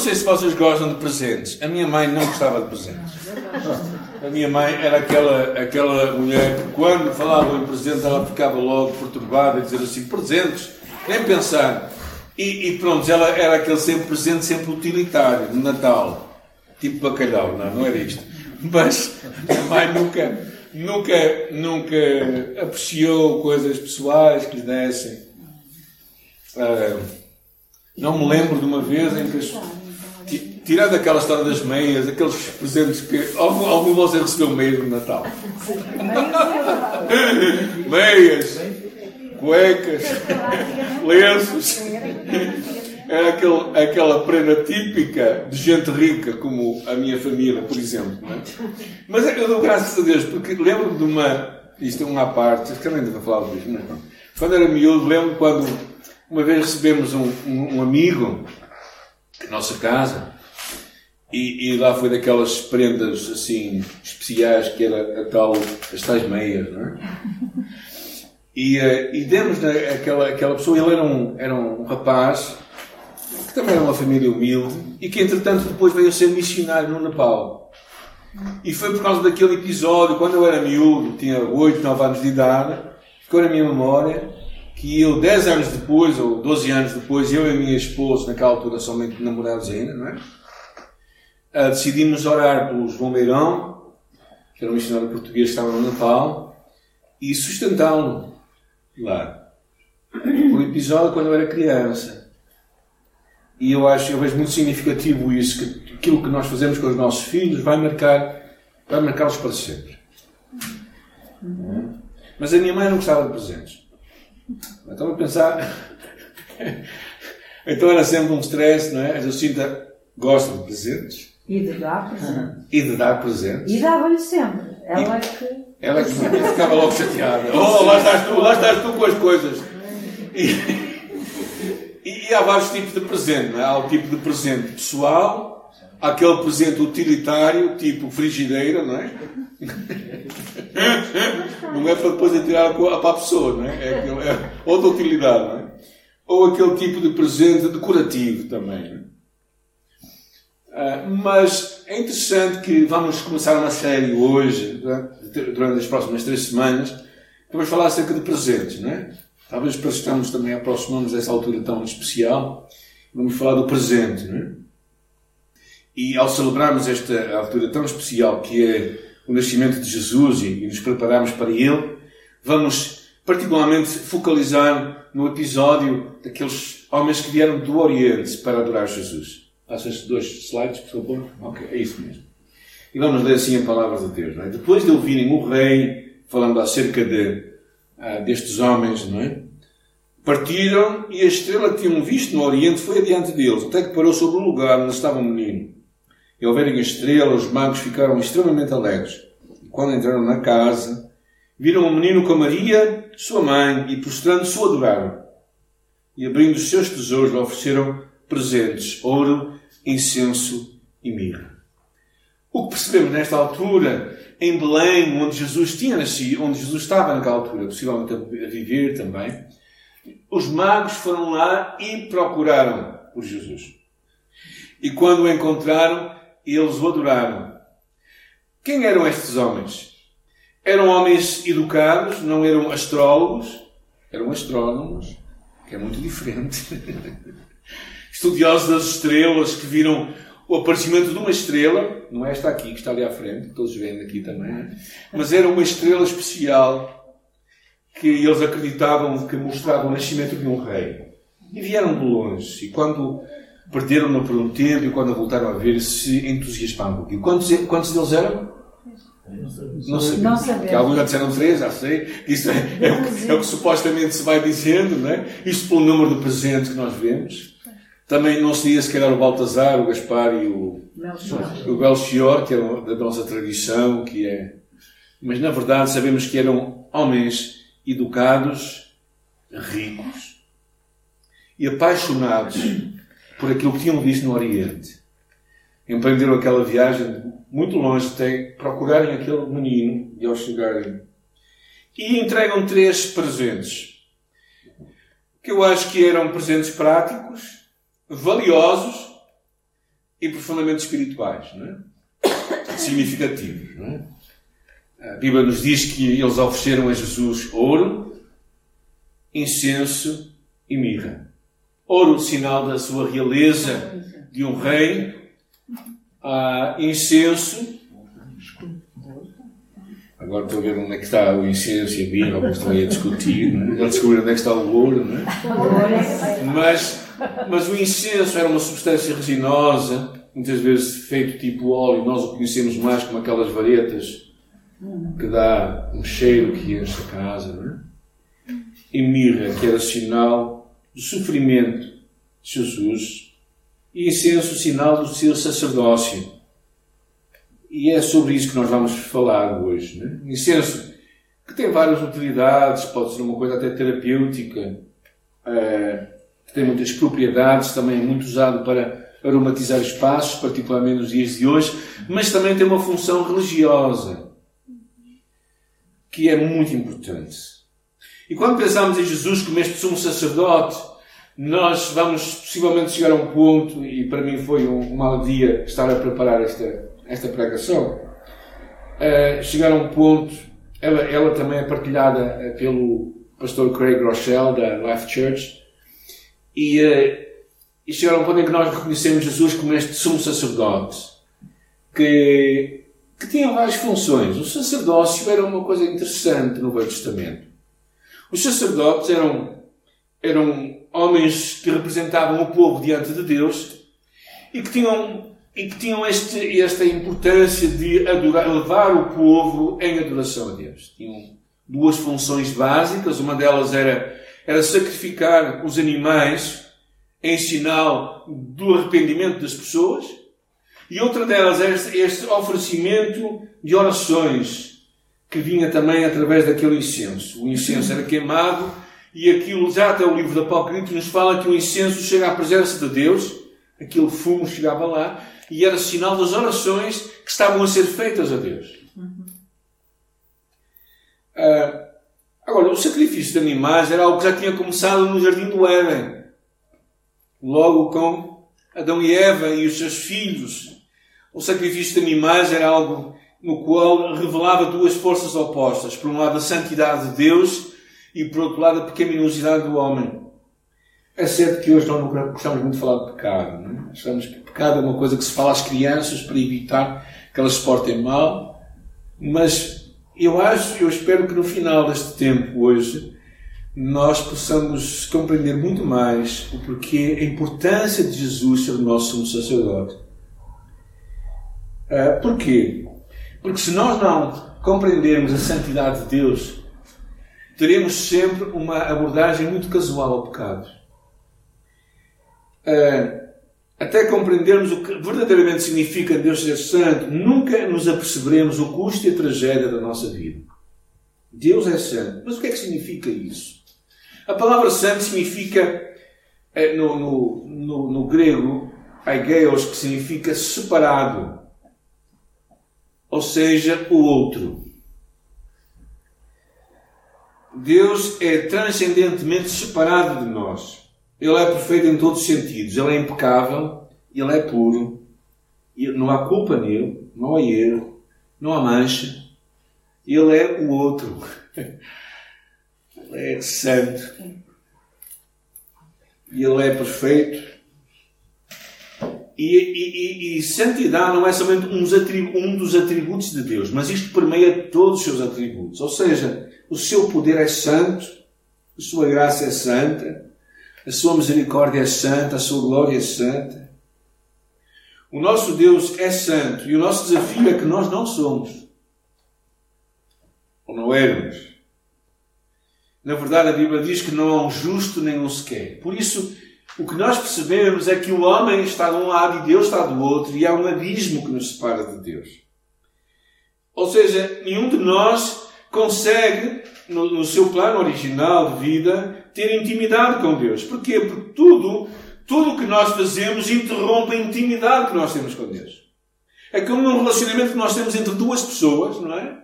sei se vocês gostam de presentes. A minha mãe não gostava de presentes. A minha mãe era aquela, aquela mulher que, quando falava em presente, ela ficava logo perturbada e dizer assim: presentes, nem pensar. E, e pronto, ela era aquele sempre presente, sempre utilitário, de Natal. Tipo bacalhau, não, não era isto. Mas a mãe nunca, nunca, nunca apreciou coisas pessoais que lhe dessem. Uh, não me lembro de uma vez em que as, tirando aquela história das meias, aqueles presentes que. Algum, algum de vocês recebeu meias no Natal? meias, cuecas, lenços. Era aquele, aquela prenda típica de gente rica, como a minha família, por exemplo. É? Mas eu dou graças a Deus, porque lembro-me de uma. Isto é uma parte, que nem devo falar disso, não é? Quando era miúdo, lembro quando uma vez recebemos um, um, um amigo na nossa casa e, e, lá foi daquelas prendas assim especiais que era a tal, as tais meias, não é? E, uh, e demos aquela, aquela pessoa, ele era um, era um rapaz que também era uma família humilde e que entretanto depois veio a ser missionário no Nepal. E foi por causa daquele episódio, quando eu era miúdo, tinha 8, 9 anos de idade, ficou na minha memória que eu, 10 anos depois, ou 12 anos depois, eu e a minha esposa, naquela altura somente namorados ainda, não é? Uh, decidimos orar pelo João Beirão, que era um missionário português que estava no Natal, e sustentá-lo lá. O episódio quando eu era criança. E eu acho, eu vejo muito significativo isso, que aquilo que nós fazemos com os nossos filhos vai marcar, vai marcá-los para sempre. Mas a minha mãe não gostava de presentes. Então a pensar. então era sempre um stress, não é? A Jacinta gosta de presentes. E de dar presentes. E de dar presentes. E dava-lhe sempre. Ela é que. Ela é que ficava logo chateada. Oh, lá estás tu, lá estás tu com as coisas. E, e, há vários tipos de presente, não é? Há o tipo de presente pessoal, há aquele presente utilitário, tipo frigideira, não é? Não é para depois atirar para a pessoa, não é? É, é outra utilidade, não é? Ou aquele tipo de presente decorativo também. Não é? Uh, mas é interessante que vamos começar uma série hoje, durante as próximas três semanas, que vamos falar acerca de presentes, não é? Talvez para estamos também aproximamos dessa altura tão especial, vamos falar do presente, não é? E ao celebrarmos esta altura tão especial que é o nascimento de Jesus e, nos prepararmos para ele, vamos particularmente focalizar no episódio daqueles homens que vieram do Oriente para adorar Jesus. Estes dois slides, por favor. Ok, é isso mesmo. E vamos ler assim a palavra de Deus. É? Depois de ouvirem o rei falando acerca de, uh, destes homens, não é? partiram e a estrela que tinham visto no Oriente foi adiante deles, até que parou sobre o lugar onde estava o menino. E ao verem a estrela, os magos ficaram extremamente alegres. E quando entraram na casa, viram o menino com Maria, sua mãe, e prostrando-se o adoraram. E abrindo os seus tesouros, lhe ofereceram presentes, ouro, incenso e mirra. O que percebemos nesta altura, em Belém, onde Jesus tinha nascido, onde Jesus estava naquela altura, possivelmente a viver também, os magos foram lá e procuraram por Jesus. E quando o encontraram, eles o adoraram. Quem eram estes homens? Eram homens educados, não eram astrólogos, eram astrónomos, que é muito diferente. Estudiosos das estrelas que viram o aparecimento de uma estrela, não é esta aqui que está ali à frente, todos veem aqui também, mas era uma estrela especial que eles acreditavam que mostrava o nascimento de um rei. E vieram de longe. E quando perderam-no por um tempo e quando voltaram a ver se entusiasmaram um pouquinho. Quantos, quantos deles eram? Não sabia. Não. Que alguns já disseram três, já sei. Isso é, é, o que, é, o que, supostamente se vai dizendo, não é? Isto pelo número de presentes que nós vemos. Também não se dizia se calhar o Baltazar, o Gaspar e o, o Belchior, que é da nossa tradição, que é. Mas na verdade sabemos que eram homens educados, ricos e apaixonados por aquilo que tinham visto no Oriente. Empreenderam aquela viagem muito longe até procurarem aquele menino e ao chegarem. E entregam três presentes. Que eu acho que eram presentes práticos, valiosos, e profundamente espirituais, é? significativos. É? A Bíblia nos diz que eles ofereceram a Jesus ouro, incenso e mirra. Ouro, sinal da sua realeza de um rei, ah, incenso. Agora estou a ver onde é que está o incenso e a mirra, alguns estão aí a discutir, não é? Descobriram onde é que está o ouro, não é? Mas, mas o incenso era uma substância resinosa, muitas vezes feito tipo óleo, nós o conhecemos mais como aquelas varetas que dá um cheiro que enche a casa, não é? E mirra, que era sinal do sofrimento de Jesus, e incenso, sinal do seu sacerdócio. E é sobre isso que nós vamos falar hoje. Né? Incenso, que tem várias utilidades, pode ser uma coisa até terapêutica, é, que tem muitas propriedades, também é muito usado para aromatizar espaços, particularmente nos dias de hoje, mas também tem uma função religiosa que é muito importante. E quando pensamos em Jesus como este sumo sacerdote, nós vamos possivelmente chegar a um ponto, e para mim foi uma alegria estar a preparar esta, esta pregação, uh, chegar a um ponto, ela, ela também é partilhada eh, pelo pastor Craig Rochelle, da Life Church, e, uh, e chegar um ponto em que nós reconhecemos Jesus como este sumo sacerdote, que que tinham várias funções. O sacerdócio era uma coisa interessante no Velho Testamento. Os sacerdotes eram, eram homens que representavam o povo diante de Deus e que tinham, e que tinham este, esta importância de adorar, levar o povo em adoração a Deus. Tinham duas funções básicas. Uma delas era, era sacrificar os animais em sinal do arrependimento das pessoas e outra delas é este, oferecimento de orações que vinha também através daquele incenso. O incenso era queimado e aquilo, já até o livro do Apocalipse nos fala que o incenso chega à presença de Deus, aquele fumo chegava lá e era sinal das orações que estavam a ser feitas a Deus. Uh, agora, o sacrifício de animais era algo que já tinha começado no Jardim do Éden. Logo com Adão e Eva e os seus filhos. O sacrifício de animais era algo no qual revelava duas forças opostas. Por um lado, a santidade de Deus e, por outro lado, a pecaminosidade do homem. É certo que hoje não gostamos muito de falar de pecado. Não é? Achamos que pecado é uma coisa que se fala às crianças para evitar que elas se portem mal. Mas eu acho, eu espero que no final deste tempo, hoje, nós possamos compreender muito mais o porquê, a importância de Jesus ser o nosso sumo sacerdote Uh, porquê? Porque se nós não compreendermos a santidade de Deus, teremos sempre uma abordagem muito casual ao pecado. Uh, até compreendermos o que verdadeiramente significa Deus ser santo, nunca nos aperceberemos o custo e a tragédia da nossa vida. Deus é santo. Mas o que é que significa isso? A palavra santo significa, eh, no, no, no, no grego, aigeos, que significa separado ou seja, o outro. Deus é transcendentemente separado de nós. Ele é perfeito em todos os sentidos. Ele é impecável, ele é puro. Não há culpa nele, não há erro, não há mancha. Ele é o outro. Ele é santo. E ele é perfeito e, e, e, santidade não é somente um dos atributos de Deus, mas isto permeia todos os seus atributos. Ou seja, o seu poder é santo, a sua graça é santa, a sua misericórdia é santa, a sua glória é santa. O nosso Deus é santo e o nosso desafio é que nós não somos. Ou não éramos. Na verdade, a Bíblia diz que não há um justo nem um sequer. Por isso, o que nós percebemos é que o homem está de um lado e Deus está do outro, e há um abismo que nos separa de Deus. Ou seja, nenhum de nós consegue, no, no seu plano original de vida, ter intimidade com Deus. Porquê? Porque tudo, tudo o que nós fazemos interrompe a intimidade que nós temos com Deus. É como num relacionamento que nós temos entre duas pessoas, não é?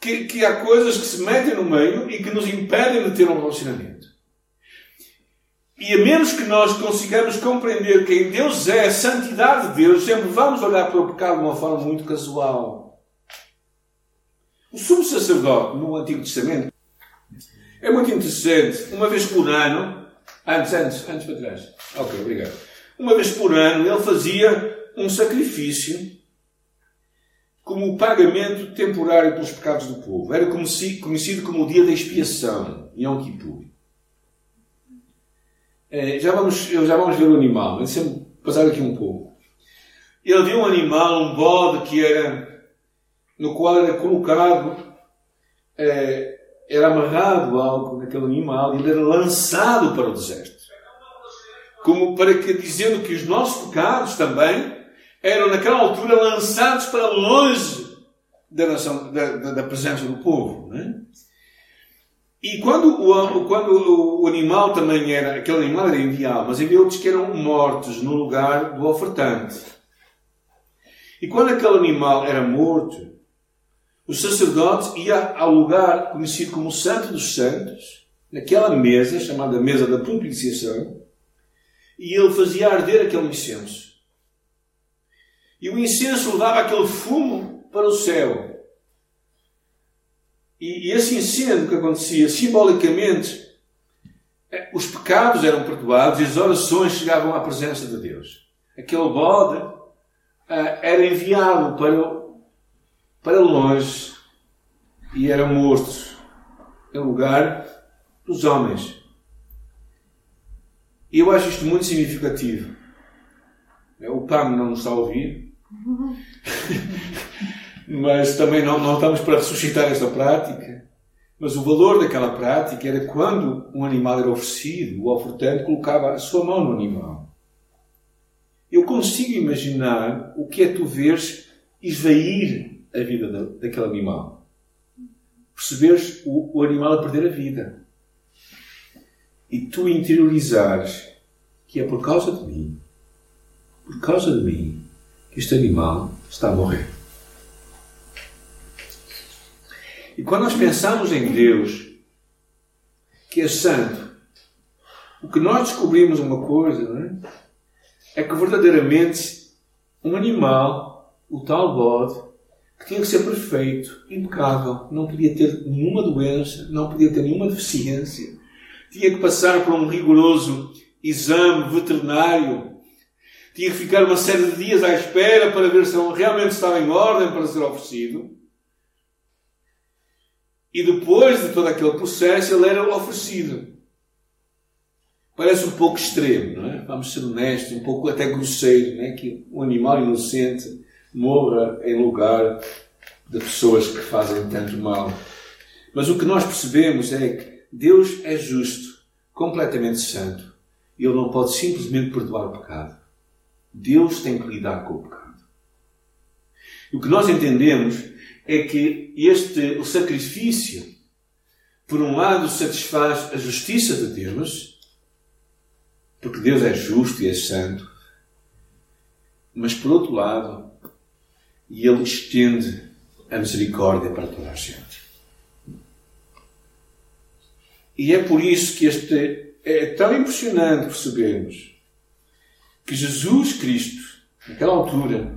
Que, que há coisas que se metem no meio e que nos impedem de ter um relacionamento. E a menos que nós consigamos compreender quem Deus é, a santidade de Deus, sempre vamos olhar para o pecado de uma forma muito casual. O sumo sacerdote no Antigo Testamento é muito interessante. Uma vez por ano, antes, antes, antes para trás. Ok, obrigado. Uma vez por ano ele fazia um sacrifício como o pagamento temporário pelos pecados do povo. Era conhecido como o dia da expiação, Yom Kippur. É, já, vamos, já vamos ver o animal, deixa-me passar aqui um pouco. Ele viu um animal, um bode, que era, no qual era colocado, é, era amarrado algo naquele animal e ele era lançado para o deserto. Como para que, dizendo que os nossos pecados também eram naquela altura lançados para longe da, nação, da, da, presença do povo. Né? E quando o, quando o animal também era, aquele animal era enviado, mas havia outros que eram mortos no lugar do ofertante. E quando aquele animal era morto, o sacerdote ia ao lugar conhecido como Santo dos Santos, naquela mesa, chamada mesa da propiciação, e ele fazia arder aquele incenso. E o incenso levava aquele fumo para o céu. E, esse incêndio que acontecia, simbolicamente, eh, os pecados eram perdoados e as orações chegavam à presença de Deus. Aquele bode uh, era enviado para, para longe e era morto em lugar dos homens. E eu acho isto muito significativo. O PAM não nos está a ouvir, Mas também não, não estamos para ressuscitar esta prática. Mas o valor daquela prática era quando um animal era oferecido, o ofertante colocava a sua mão no animal. Eu consigo imaginar o que é tu veres esvair a vida da, daquele animal. Perceberes o, o animal a perder a vida. E tu interiorizares que é por causa de mim, por causa de mim, que este animal está a morrer. E quando nós pensamos em Deus, que é santo, o que nós descobrimos uma coisa, é? É que verdadeiramente um animal, o tal bode, tinha que ser perfeito, impecável, não podia ter nenhuma doença, não podia ter nenhuma deficiência, tinha que passar por um rigoroso exame veterinário tinha que ficar uma série de dias à espera para ver se realmente estava em ordem para ser oferecido. E depois de todo aquele processo, ele era oferecido. Parece um pouco extremo, não é? Vamos ser honestos, um pouco até grosseiro, não é? Que um animal inocente morra em lugar de pessoas que fazem tanto mal. Mas o que nós percebemos é que Deus é justo, completamente santo. Ele não pode simplesmente perdoar o pecado. Deus tem que lidar com o pecado. E o que nós entendemos é que este o sacrifício, por um lado, satisfaz a justiça de Deus, porque Deus é justo e é santo, mas por outro lado, ele estende a misericórdia para toda a gente. E é por isso que este é tão impressionante percebermos que Jesus Cristo, naquela altura,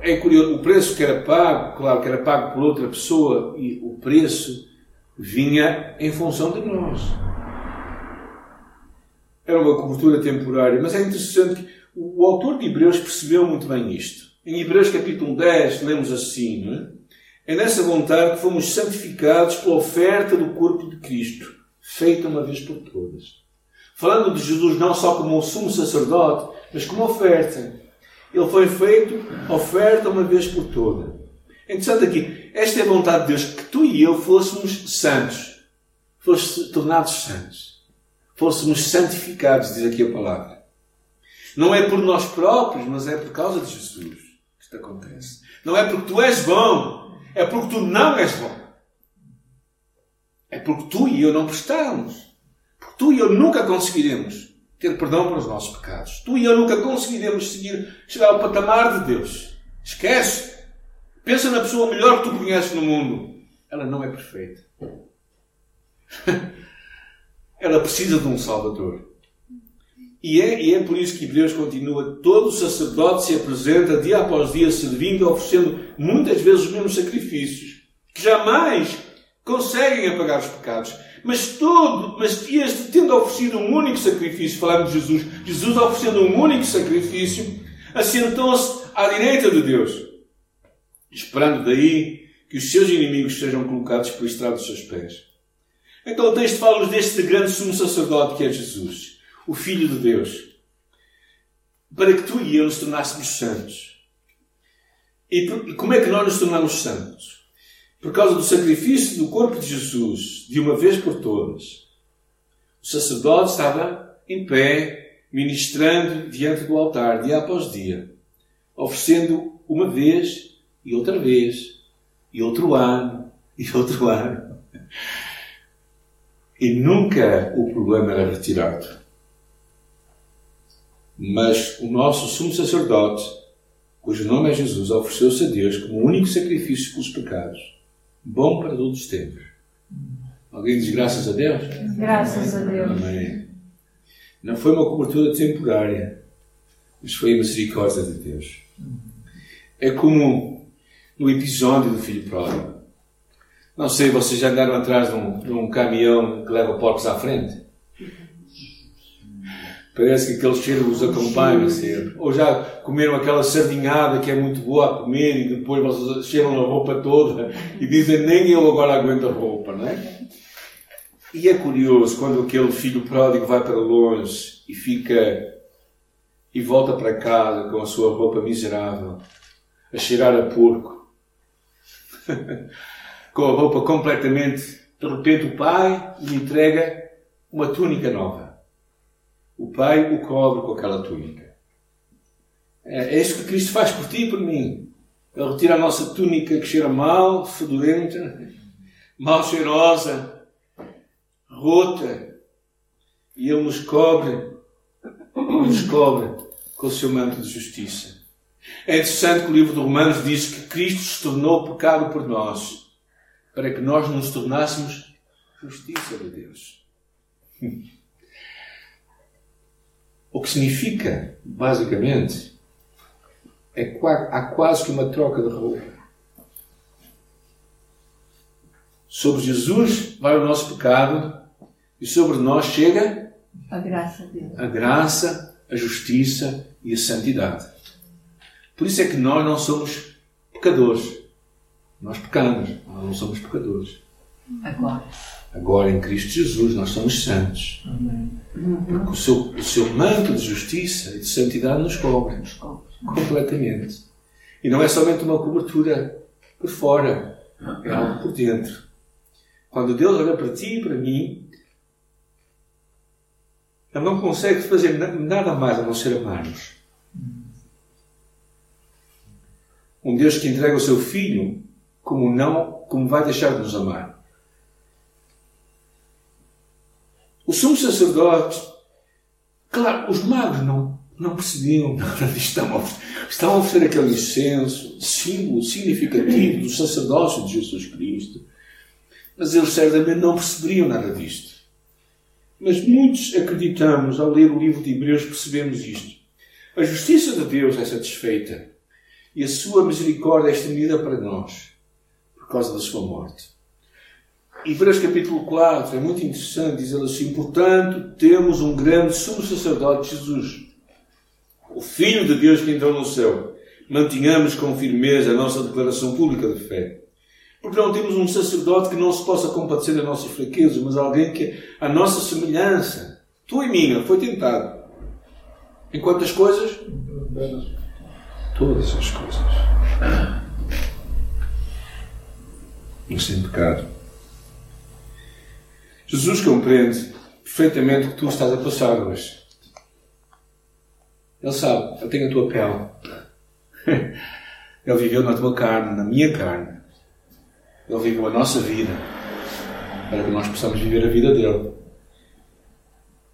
é curioso, o preço que era pago, claro que era pago por outra pessoa, e o preço vinha em função de nós. Era uma cobertura temporária, mas é interessante que o autor de Hebreus percebeu muito bem isto. Em Hebreus capítulo 10, lemos assim, não é? Nessa vontade que fomos santificados pela oferta do corpo de Cristo, feita uma vez por todas falando de Jesus não só como o sumo sacerdote, mas como oferta. Ele foi feito oferta uma vez por toda. É interessante aqui, esta é a vontade de Deus, que tu e eu fôssemos santos, fôssemos tornados santos, fôssemos santificados, diz aqui a palavra. Não é por nós próprios, mas é por causa de Jesus isto acontece. Não é porque tu és bom, é porque tu não és bom. É porque tu e eu não prestamos. Tu e eu nunca conseguiremos ter perdão para os nossos pecados. Tu e eu nunca conseguiremos seguir, chegar ao patamar de Deus. Esquece. Pensa na pessoa melhor que tu conheces no mundo. Ela não é perfeita. ela precisa de um Salvador. E é, e é por isso que Hebreus continua: todo sacerdote se apresenta dia após dia, servindo, oferecendo muitas vezes os mesmos sacrifícios, que jamais conseguem apagar os pecados. Mas todo, mas este tendo oferecido um único sacrifício, falamos de Jesus, Jesus oferecendo um único sacrifício, assentou-se à direita de Deus, esperando daí que os seus inimigos sejam colocados por estrado dos seus pés. Então o texto fala-nos deste grande sumo sacerdote que é Jesus, o Filho de Deus, para que tu e eu nos tornássemos santos. E como é que nós nos tornamos santos? Por causa do sacrifício do corpo de Jesus, de uma vez por todas. O sacerdote estava em pé, ministrando diante do altar, dia após dia, oferecendo uma vez e outra vez, e outro ano, e outro ano. E nunca o problema era retirado. Mas o nosso sumo sacerdote, cujo nome é Jesus, ofereceu-se a Deus como único sacrifício pelos pecados, bom para todos os tempos. Alguém diz graças a Deus? Graças a Deus. Amém. Não foi uma cobertura temporária, mas foi a misericórdia de Deus. É como no episódio do filho pródigo. Não sei, vocês já andaram atrás de um, de um caminhão que leva porcos à frente? Parece que aquele cheiro os acompanha sempre. Ou já comeram aquela sardinhada que é muito boa a comer e depois vocês cheiram a roupa toda e dizem nem eu agora aguento a roupa, não é? E é curioso quando aquele filho pródigo vai para longe e fica e volta para casa com a sua roupa miserável, a cheirar a porco. com a roupa completamente. De repente, o pai lhe entrega uma túnica nova. O pai o cobre com aquela túnica. É, é isso que Cristo faz por ti e por mim. Ele retira a nossa túnica que cheira mal, fedorenta, mal cheirosa, rota, e Ele nos cobre, nos cobre com o seu manto de justiça. É interessante que o livro de Romanos diz que Cristo se tornou pecado por nós para que nós nos tornássemos justiça de Deus. O que significa, basicamente, é que há quase que uma troca de roupa. Sobre Jesus vai o nosso pecado e sobre nós chega a graça, de a graça, a justiça e a santidade. Por isso é que nós não somos pecadores. Nós pecamos, nós não somos pecadores. Agora. Agora, em Cristo Jesus, nós somos santos. Amém. Porque o seu, o seu manto de justiça e de santidade nos cobre. Nos cobre. Completamente. E não é somente uma cobertura por fora, é algo por dentro. Quando Deus olha para ti e para mim, Ele não consegue fazer nada mais a não ser amar-nos. Um Deus que entrega o seu Filho como não, como vai deixar de nos amar. O sumo sacerdote, claro, os magos não, não percebiam nada disto. Estavam a oferecer aquele incenso, símbolo significativo do sacerdócio de Jesus Cristo. Mas eles certamente não perceberiam nada disto. Mas muitos acreditamos, ao ler o livro de Hebreus, percebemos isto. A justiça de Deus é satisfeita e a sua misericórdia é estendida para nós por causa da sua morte. Hebreus capítulo 4 é muito interessante, diz ele assim: Portanto, temos um grande sumo sacerdote, Jesus, o Filho de Deus que entrou no céu. Mantenhamos com firmeza a nossa declaração pública de fé. Porque não temos um sacerdote que não se possa compadecer das nossas fraquezas, mas alguém que, a nossa semelhança, tua e minha, foi tentado. Em quantas coisas? Todas as coisas mas sem pecado. Jesus compreende perfeitamente o que tu estás a passar hoje. Ele sabe, ele tem a tua pele. Ele viveu na tua carne, na minha carne. Ele viveu a nossa vida para que nós possamos viver a vida dele.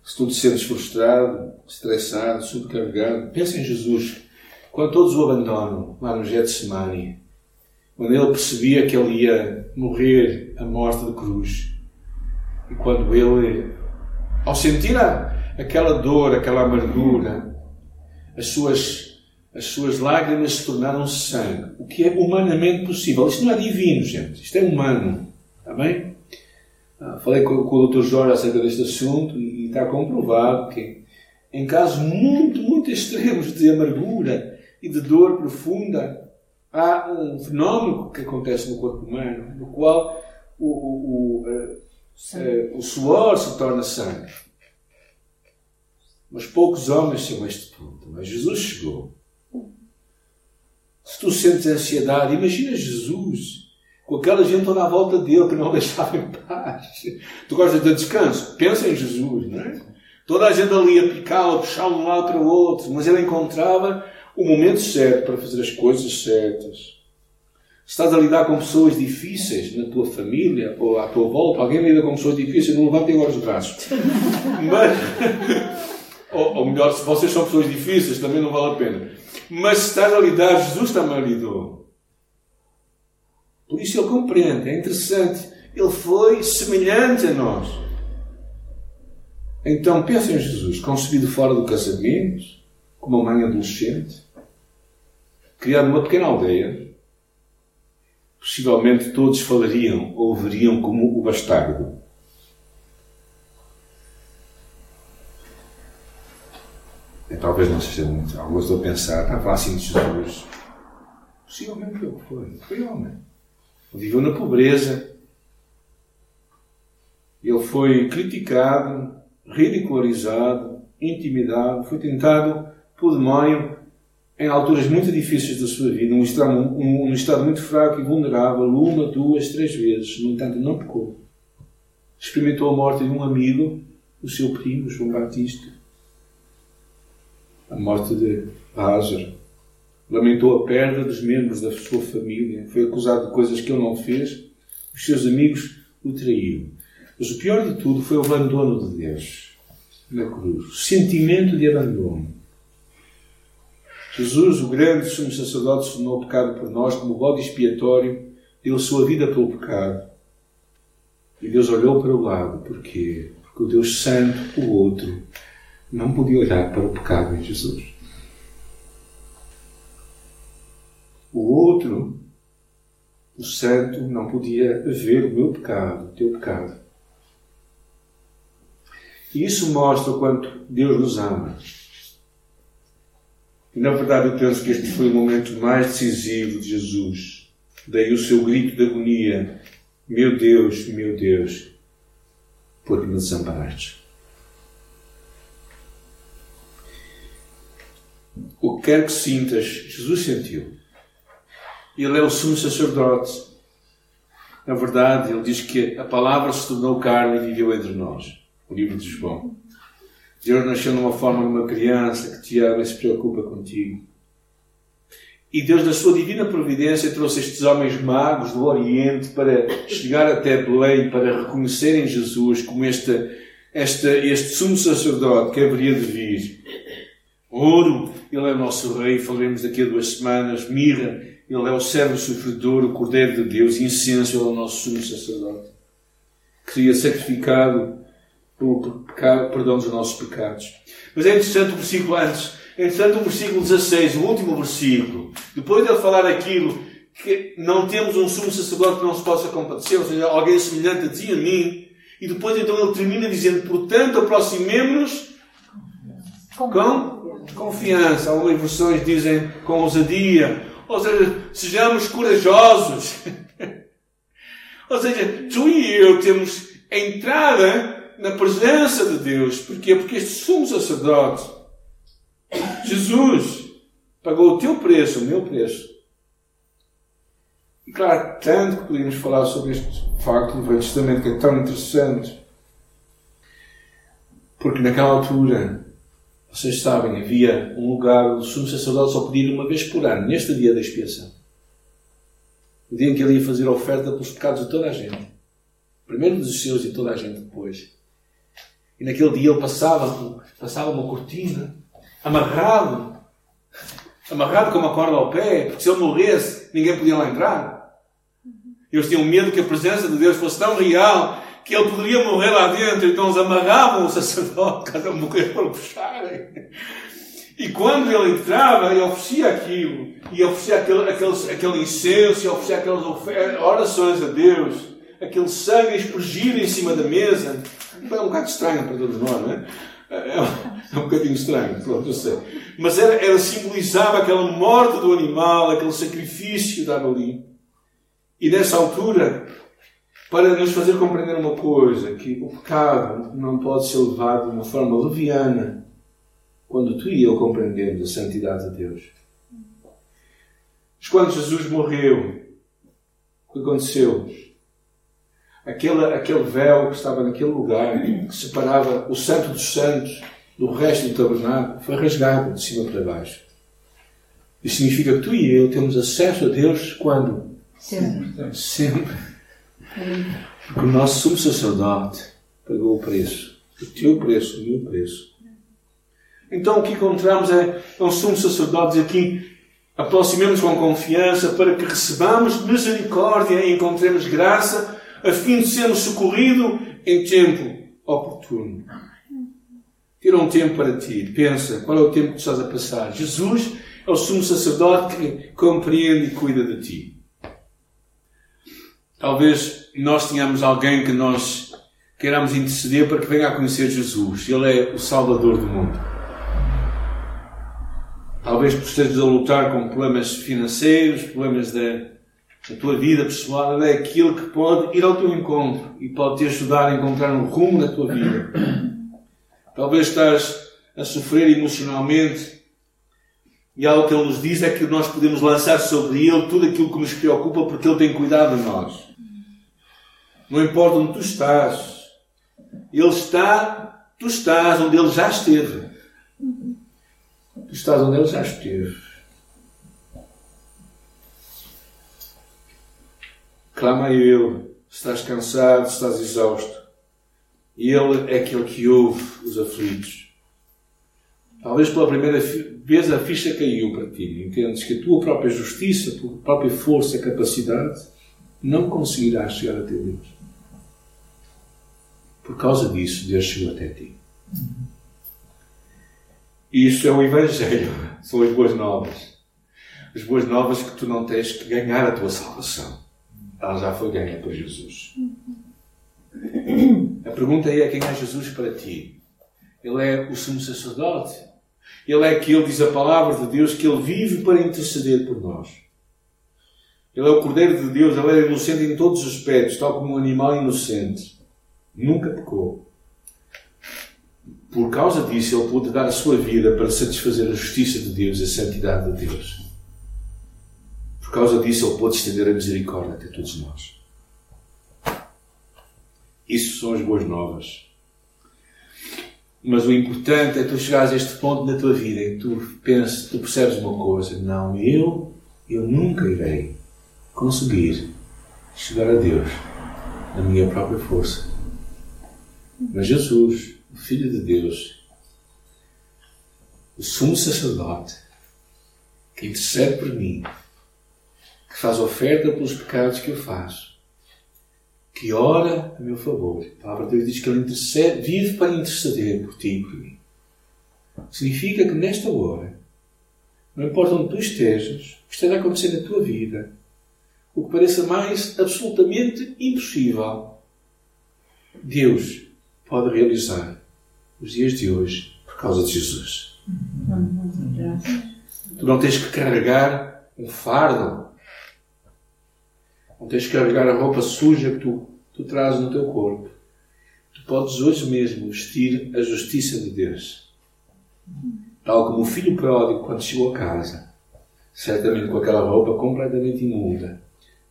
Se tu te sentes frustrado, estressado, subcarregado, pensa em Jesus. Quando todos o abandonam, lá no Getsemane, quando ele percebia que ele ia morrer a morte de cruz, e quando ele Ao sentir aquela dor, aquela amargura, as suas, as suas lágrimas se tornaram sangue. O que é humanamente possível. Isto não é divino, gente. Isto é humano. Está bem? Ah, falei com, com o Dr. Jorge acerca deste assunto e, está comprovado que em casos muito, muito extremos de amargura e de dor profunda, há um fenómeno que acontece no corpo humano, no qual o, o, o, uh, o suor se torna sangue. Mas poucos homens chegam a este ponto. Mas Jesus chegou. Se tu sentes ansiedade, imagina Jesus com aquela gente toda à volta dele que não deixava em paz. Tu gostas de descanso? Pensa em Jesus, não é? Toda a gente ali a picá-lo, a de um lado para o outro, mas ele encontrava o momento certo para fazer as coisas certas. Se estás a lidar com pessoas difíceis na tua família ou à tua volta, alguém lida com pessoas difíceis, não levantem agora os braços. Mas, ou, ou melhor, se vocês são pessoas difíceis, também não vale a pena. Mas se estás a lidar, Jesus também lidou. Por isso ele compreende, é interessante. Ele foi semelhante a nós. Então pensa em Jesus, concebido fora do casamento, como uma mãe adolescente, criado numa pequena aldeia. Possivelmente todos falariam ou veriam como o bastardo. E talvez não seja muito. Alguns estão a pensar, estava assim de Jesus. Possivelmente que foi. Foi homem. Viveu na pobreza. Ele foi criticado, ridicularizado, intimidado, foi tentado pelo demónio em alturas muito difíceis da sua vida, num estado, um, um estado muito fraco e vulnerável, uma, duas, três vezes. No entanto, não pecou. Experimentou a morte de um amigo, o seu primo, João Batista. A morte de Lázaro. Lamentou a perda dos membros da sua família. Foi acusado de coisas que ele não fez. Os seus amigos o traíram. Mas o pior de tudo foi o abandono de Deus na cruz. O sentimento de abandono. Jesus, o grande sumo sacerdote, se tornou pecado por nós como bode expiatório, deu sua vida pelo pecado. E Deus olhou para o lado. Porquê? Porque o Deus Santo, o outro, não podia olhar para o pecado em Jesus. O outro, o Santo, não podia ver o meu pecado, o teu pecado. E isso mostra o quanto Deus nos ama. E na verdade eu penso que este foi o momento mais decisivo de Jesus. Daí o seu grito de agonia: Meu Deus, meu Deus, por que me desamparaste? O que quer que sintas, Jesus sentiu. Ele é o sumo sacerdote. Na verdade, ele diz que a palavra se tornou carne e viveu entre nós. O livro de João. Deus nasceu forma de uma criança que te ama e se preocupa contigo. E Deus, na sua divina providência, trouxe estes homens magos do Oriente para chegar até Belém, para reconhecerem Jesus como este, este, este sumo sacerdote que haveria de vir. Ouro, ele é o nosso rei, falaremos daqui a duas semanas. Mirra, ele é o servo sofredor, o Cordeiro de Deus. Incenso, ele é o nosso sumo sacerdote. Que seria sacrificado pelo pecado, perdão dos nossos pecados. Mas é interessante o versículo antes. É interessante o versículo 16, o último versículo. Depois de ele falar aquilo, que não temos um sumo sacerdote que não se possa compadecer, ou seja, alguém semelhante a ti e a mim. E depois então ele termina dizendo, portanto, aproximemos-nos com confiança. Algumas versões dizem com ousadia. Ou seja, sejamos corajosos. ou seja, tu e eu temos entrada na presença de Deus. Porquê? Porque este sumo sacerdote, Jesus, pagou o teu preço, o meu preço. E claro, tanto que podíamos falar sobre este facto do Velho Testamento que é tão interessante. Porque naquela altura, vocês sabem, havia um lugar onde o sumo sacerdote só podia ir uma vez por ano, neste dia da expiação. O dia em que ele ia fazer a oferta pelos pecados de toda a gente. Primeiro dos seus e toda a gente depois. E naquele dia ele passava, passava uma cortina, amarrado, amarrado com uma corda ao pé, porque se ele morresse, ninguém podia lá entrar. Eles tinham medo que a presença de Deus fosse tão real que ele poderia morrer lá dentro, então eles amarravam o sacerdote cada morrer para puxarem. E quando ele entrava e oferecia aquilo, e oferecia aquele, aquele, aquele incenso, e oferecia aquelas orações a Deus, aquele sangue expurgido em cima da mesa, é um bocado estranho para todos nós, não é? É um, é um bocadinho estranho, pronto, eu sei. Mas era, era, simbolizava aquela morte do animal, aquele sacrifício dado ali. E nessa altura, para nos fazer compreender uma coisa, que o pecado não pode ser levado de uma forma leviana, quando tu e eu compreendemos a santidade de Deus. Mas quando Jesus morreu, o que aconteceu? Aquele, aquele véu que estava naquele lugar, que separava o Santo dos Santos do resto do tabernáculo, foi rasgado de cima para baixo. Isso significa que tu e eu temos acesso a Deus quando? Sempre. Sempre. Porque o nosso sumo sacerdote pagou o preço. O teu preço, o meu preço. Então o que encontramos é, é um sumo sacerdote aqui aproximemos com confiança para que recebamos misericórdia e encontremos graça a fim de sermos socorridos em tempo oportuno. Tira um tempo para ti. Pensa, qual é o tempo que estás a passar? Jesus é o sumo sacerdote que compreende e cuida de ti. Talvez nós tenhamos alguém que nós queiramos interceder para que venha a conhecer Jesus. Ele é o Salvador do mundo. Talvez tu estejas a lutar com problemas financeiros, problemas da, da tua vida pessoal. É aquele que pode ir ao teu encontro e pode te ajudar a encontrar um rumo na tua vida. Talvez estás a sofrer emocionalmente e algo que Ele nos diz é que nós podemos lançar sobre Ele tudo aquilo que nos preocupa porque Ele tem cuidado de nós. Não importa onde tu estás. Ele está, tu estás onde Ele já esteve. Tu estás onde Ele já esteve. Clama a Ele. Estás cansado, estás exausto. E Ele é aquele que ouve os aflitos. Talvez pela primeira vez a ficha caiu para ti. Entendes que a tua própria justiça, a tua própria força, capacidade, não conseguirás chegar até Deus. Por causa disso, Deus chegou até ti. Isso é o Evangelho. São as boas novas. As boas novas que tu não tens que ganhar a tua salvação. Ela já foi ganha por Jesus. A pergunta aí é quem é Jesus para ti? Ele é o sumo sacerdote? Ele é aquele, diz a palavra de Deus, que ele vive para interceder por nós. Ele é o Cordeiro de Deus, ele é inocente em todos os aspectos, tal como um animal inocente. Nunca pecou. Por causa disso, ele pôde dar a sua vida para satisfazer a justiça de Deus e a santidade de Deus. Por causa disso, ele pôde estender a misericórdia até todos nós. Isso são as boas novas. Mas o importante é tu chegares a este ponto na tua vida em que tu pensas, tu percebes uma coisa. Não, eu, eu nunca irei conseguir chegar a Deus na minha própria força. Mas Jesus, o Filho de Deus, o sumo sacerdote, que intercede por mim, que faz oferta pelos pecados que eu faço, que ora a meu favor. A palavra de Deus diz que Ele intercede, vive para interceder por ti e por mim. Significa que nesta hora, não importa onde tu estejas, o que esteja a acontecer na tua vida, o que pareça mais absolutamente impossível, Deus pode realizar os dias de hoje por causa de Jesus. Tu não tens que carregar um fardo não tens que carregar a roupa suja que tu, tu trazes no teu corpo. Tu podes hoje mesmo vestir a justiça de Deus. Tal como o filho pródigo, quando chegou a casa, certamente com aquela roupa completamente imunda,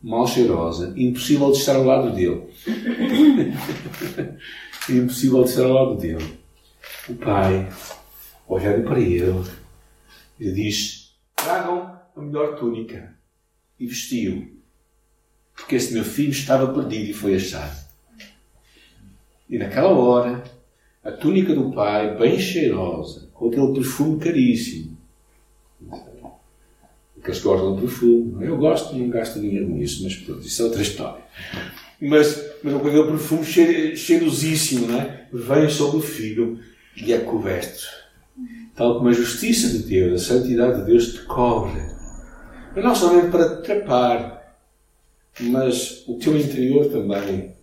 mal cheirosa, impossível de estar ao lado dele. impossível de estar ao lado dele. O pai, olhando para ele, lhe diz: Tragam a melhor túnica. E vestiu porque esse meu filho estava perdido e foi achado. E naquela hora, a túnica do pai, bem cheirosa, com aquele perfume caríssimo. Aqueles que gostam de perfume. Eu gosto, não gasto dinheiro nisso, mas pronto, isso é outra história. mas, mas com aquele perfume cheirosíssimo, é? Vem sobre o filho e é coberto. Tal como a justiça de Deus, a santidade de Deus te cobre. Mas não somente para te trapar, mas o teu interior também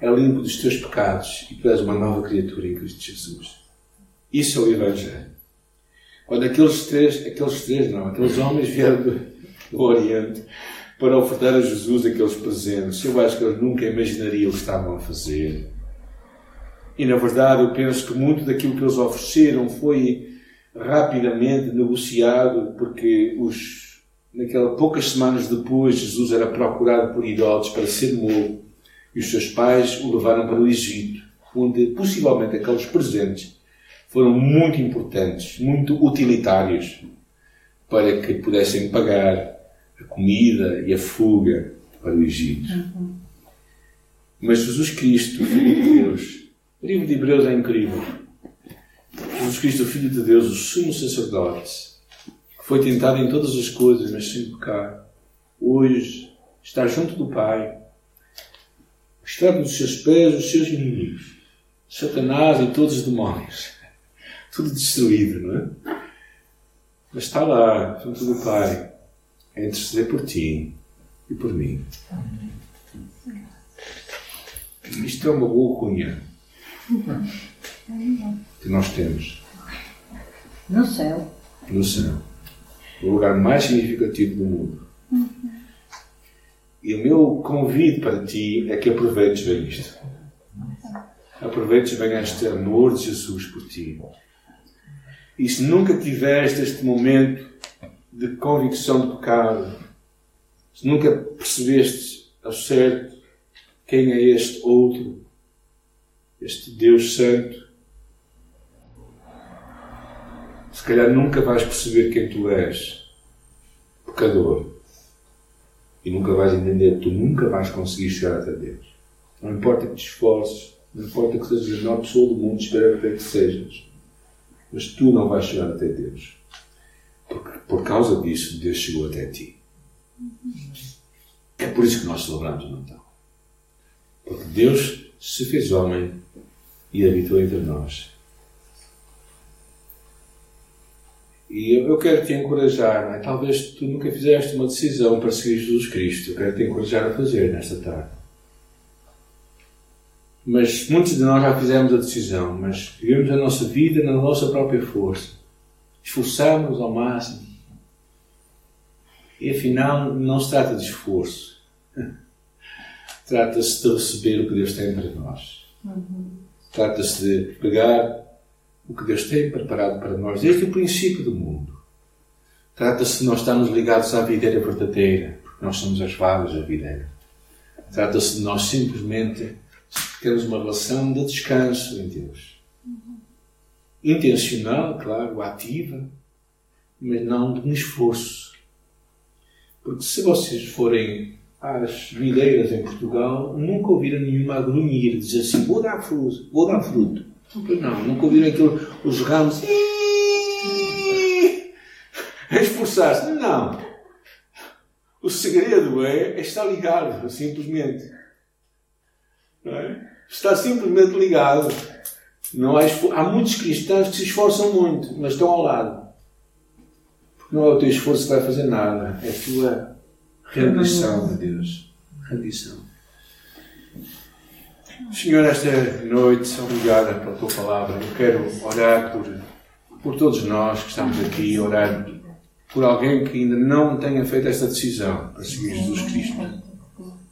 é limpo dos teus pecados e tu és uma nova criatura em Cristo Jesus. Isso é o Evangelho. Quando aqueles três, aqueles três não, aqueles homens vieram do, do Oriente para ofertar a Jesus aqueles presentes, eu acho que eles nunca imaginariam o que estavam a fazer. E na verdade eu penso que muito daquilo que eles ofereceram foi rapidamente negociado, porque os, naquelas poucas semanas depois Jesus era procurado por idólatras para ser morto e os seus pais o levaram para o Egito, onde possivelmente aqueles presentes foram muito importantes, muito utilitários para que pudessem pagar a comida e a fuga para o Egito. Uhum. Mas Jesus Cristo, Filho de Deus, o livro de Hebreus é incrível. Jesus Cristo, Filho de Deus, o sumo sacerdote, foi tentado em todas as coisas, mas sem pecar, hoje está junto do Pai Estraga dos seus pés os seus inimigos. Satanás e todos os demónios. Tudo destruído, não é? Mas está lá, junto do Pai, a interceder por ti e por mim. Isto é uma boa cunha que nós temos. No céu. No céu. O lugar mais significativo do mundo. E o meu convite para ti é que aproveites bem isto. Aproveites bem este amor de Jesus por ti. E se nunca tiveste este momento de convicção de pecado, se nunca percebeste ao certo quem é este outro, este Deus Santo, se calhar nunca vais perceber quem tu és, pecador e nunca vais entender, tu nunca vais conseguir chegar até Deus. Não importa que te esforces, não importa que sejas a melhor pessoa do mundo, espera até que sejas, mas tu não vais chegar até Deus. Porque por causa disso, Deus chegou até ti. É por isso que nós celebramos o Natal. Porque Deus se fez homem e habitou entre nós. E eu, eu quero te encorajar, é? talvez tu nunca fizeste uma decisão para seguir Jesus Cristo, eu quero te encorajar a fazer nesta tarde. Mas muitos de nós já fizemos a decisão, mas vivemos a nossa vida na nossa própria força. Esforçamos ao máximo. E afinal, não se trata de esforço. Trata-se de receber o que Deus tem para nós. Uhum. Trata-se de pegar o que Deus tem preparado para nós desde o princípio do mundo. Trata-se de nós estarmos ligados à videira verdadeira, porque nós somos as vagas da videira. Trata-se de nós simplesmente termos uma relação de descanso em Deus. Intencional, claro, ativa, mas não de um esforço. Porque se vocês forem às videiras em Portugal, nunca ouviram nenhuma agrunir dizer assim: vou dar fruto, vou dar fruto. Não, nunca ouviram aquilo, os ramos a esforçar-se. Não. O segredo é, é estar ligado, simplesmente. É? Está simplesmente ligado. Não há, há muitos cristãos que se esforçam muito, mas estão ao lado. Porque não é o teu esforço que vai fazer nada, é a tua rendição a Deus. Rendição. Senhor, esta noite, obrigada pela tua palavra. Eu quero orar por, por todos nós que estamos aqui, orar por alguém que ainda não tenha feito esta decisão para seguir Jesus Cristo.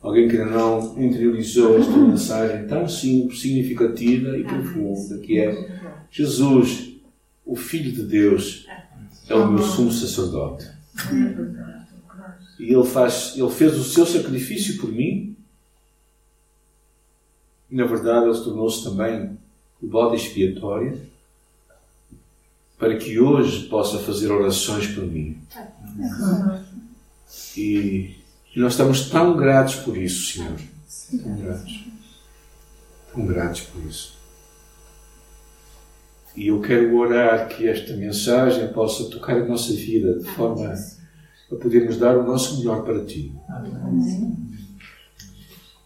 Alguém que ainda não interiorizou esta mensagem tão simples, significativa e profunda, que é Jesus, o Filho de Deus, é o meu sumo sacerdote. E ele, faz, ele fez o seu sacrifício por mim e, na verdade, ele tornou-se também o bode expiatório para que hoje possa fazer orações por mim. E nós estamos tão gratos por isso, Senhor. Tão gratos. Tão gratos por isso. E eu quero orar que esta mensagem possa tocar a nossa vida de forma a podermos dar o nosso melhor para Ti.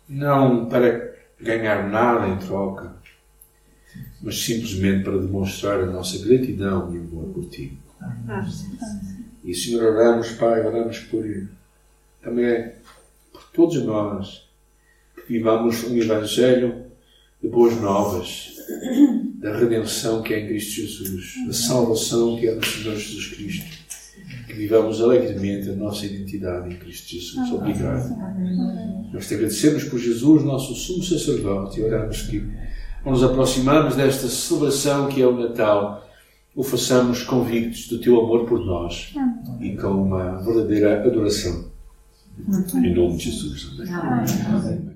não para ganhar nada em troca, mas simplesmente para demonstrar a nossa gratidão e amor por Ti. E, Senhor, oramos, Pai, oramos por também por todos nós que vivamos um Evangelho de boas novas, da redenção que é em Cristo Jesus, da salvação que é no Senhor Jesus Cristo. Que vivamos alegremente a nossa identidade em Cristo Jesus. Obrigado. Nós te agradecemos por Jesus, nosso sumo sacerdote, e oramos que, ao nos aproximarmos desta celebração que é o Natal, o façamos convictos do teu amor por nós e com uma verdadeira adoração. Em nome de Jesus. Amém.